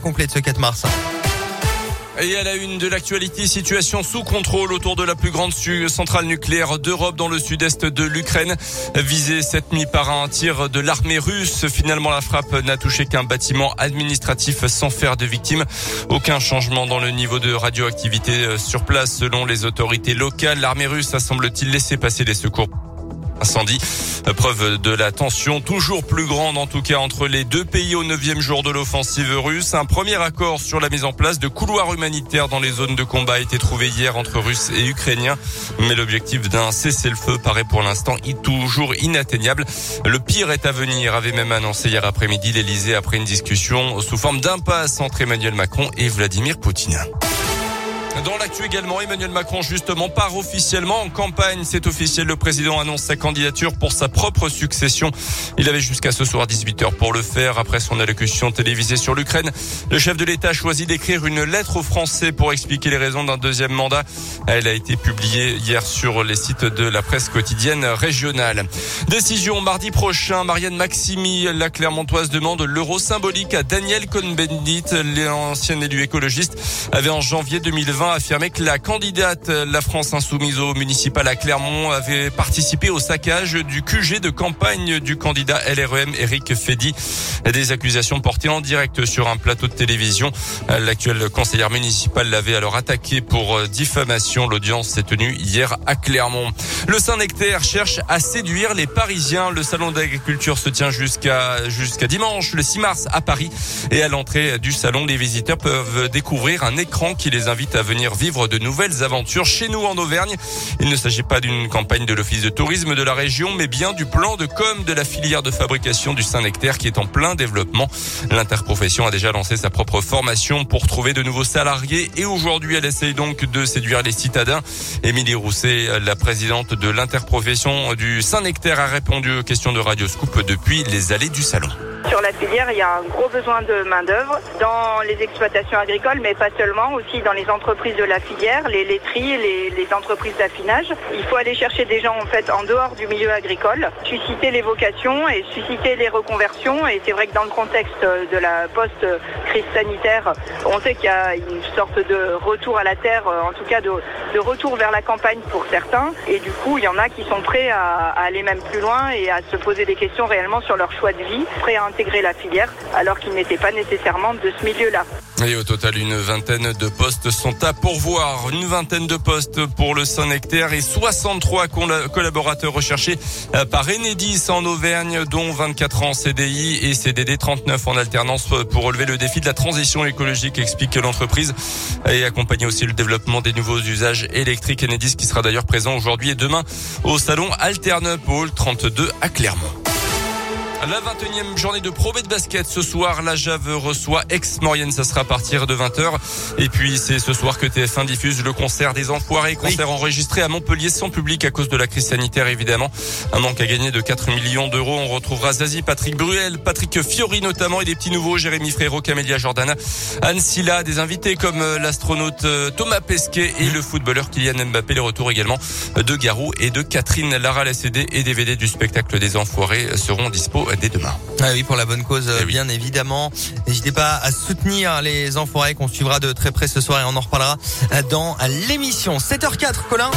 complet de ce 4 mars. Et à la une de l'actualité, situation sous contrôle autour de la plus grande centrale nucléaire d'Europe dans le sud-est de l'Ukraine, visée cette nuit par un tir de l'armée russe. Finalement, la frappe n'a touché qu'un bâtiment administratif sans faire de victimes. Aucun changement dans le niveau de radioactivité sur place selon les autorités locales. L'armée russe a semble-t-il laissé passer des secours incendie. Preuve de la tension toujours plus grande en tout cas entre les deux pays au neuvième jour de l'offensive russe. Un premier accord sur la mise en place de couloirs humanitaires dans les zones de combat a été trouvé hier entre Russes et Ukrainiens. Mais l'objectif d'un cessez-le-feu paraît pour l'instant toujours inatteignable. Le pire est à venir, avait même annoncé hier après-midi l'Elysée après une discussion sous forme d'impasse entre Emmanuel Macron et Vladimir Poutine. Dans l'actu également, Emmanuel Macron justement part officiellement en campagne. C'est officiel. Le président annonce sa candidature pour sa propre succession. Il avait jusqu'à ce soir 18h pour le faire. Après son allocution télévisée sur l'Ukraine, le chef de l'État a choisi d'écrire une lettre aux Français pour expliquer les raisons d'un deuxième mandat. Elle a été publiée hier sur les sites de la presse quotidienne régionale. Décision mardi prochain. Marianne Maximi, la Clermontoise, demande l'euro symbolique à Daniel Cohn-Bendit, l'ancien élu écologiste, avait en janvier 2020 a affirmé que la candidate La France Insoumise au municipal à Clermont avait participé au saccage du QG de campagne du candidat LREM Eric Fedi. Des accusations portées en direct sur un plateau de télévision. L'actuelle conseillère municipale l'avait alors attaqué pour diffamation. L'audience s'est tenue hier à Clermont. Le Saint-Nectaire cherche à séduire les Parisiens. Le salon d'agriculture se tient jusqu'à jusqu'à dimanche, le 6 mars à Paris. Et à l'entrée du salon, les visiteurs peuvent découvrir un écran qui les invite à venir vivre de nouvelles aventures chez nous en Auvergne. Il ne s'agit pas d'une campagne de l'Office de tourisme de la région, mais bien du plan de com de la filière de fabrication du Saint-Nectaire qui est en plein développement. L'interprofession a déjà lancé sa propre formation pour trouver de nouveaux salariés et aujourd'hui elle essaye donc de séduire les citadins. Émilie Rousset, la présidente de l'interprofession du Saint-Nectaire, a répondu aux questions de Radio Scoop depuis les allées du salon. Sur la filière, il y a un gros besoin de main-d'œuvre dans les exploitations agricoles, mais pas seulement, aussi dans les entreprises de la filière, les laiteries, les, les entreprises d'affinage. Il faut aller chercher des gens en fait en dehors du milieu agricole, susciter les vocations et susciter les reconversions. Et c'est vrai que dans le contexte de la post-crise sanitaire, on sait qu'il y a une sorte de retour à la terre, en tout cas de, retour vers la campagne pour certains. Et du coup, il y en a qui sont prêts à, à aller même plus loin et à se poser des questions réellement sur leur choix de vie, prêts à intégrer la filière alors qu'ils n'étaient pas nécessairement de ce milieu-là. Et au total, une vingtaine de postes sont à pourvoir. Une vingtaine de postes pour le Saint-Nectaire et 63 collaborateurs recherchés euh, par Enedis en Auvergne, dont 24 ans en CDI et CDD 39 en alternance pour relever le défi de la transition écologique, explique l'entreprise et accompagner aussi le développement des nouveaux usages électriques. Enedis qui sera d'ailleurs présent aujourd'hui et demain au salon Alternup Hall 32 à Clermont. La 21e journée de Pro de basket. Ce soir, la Jave reçoit Ex-Maurienne. Ça sera à partir de 20h. Et puis, c'est ce soir que TF1 diffuse le concert des Enfoirés. Concert enregistré à Montpellier sans public à cause de la crise sanitaire, évidemment. Un manque à gagner de 4 millions d'euros. On retrouvera Zazie, Patrick Bruel, Patrick Fiori notamment et des petits nouveaux, Jérémy Frérot, Camélia Jordana, Anne Silla, des invités comme euh, l'astronaute euh, Thomas Pesquet et le footballeur Kylian Mbappé. Les retours également de Garou et de Catherine Lara. La CD et DVD du spectacle des Enfoirés seront dispo dès demain. Ah oui, pour la bonne cause, eh bien évidemment. N'hésitez pas à soutenir les enfoirés qu'on suivra de très près ce soir et on en reparlera dans l'émission. 7h04, Colin.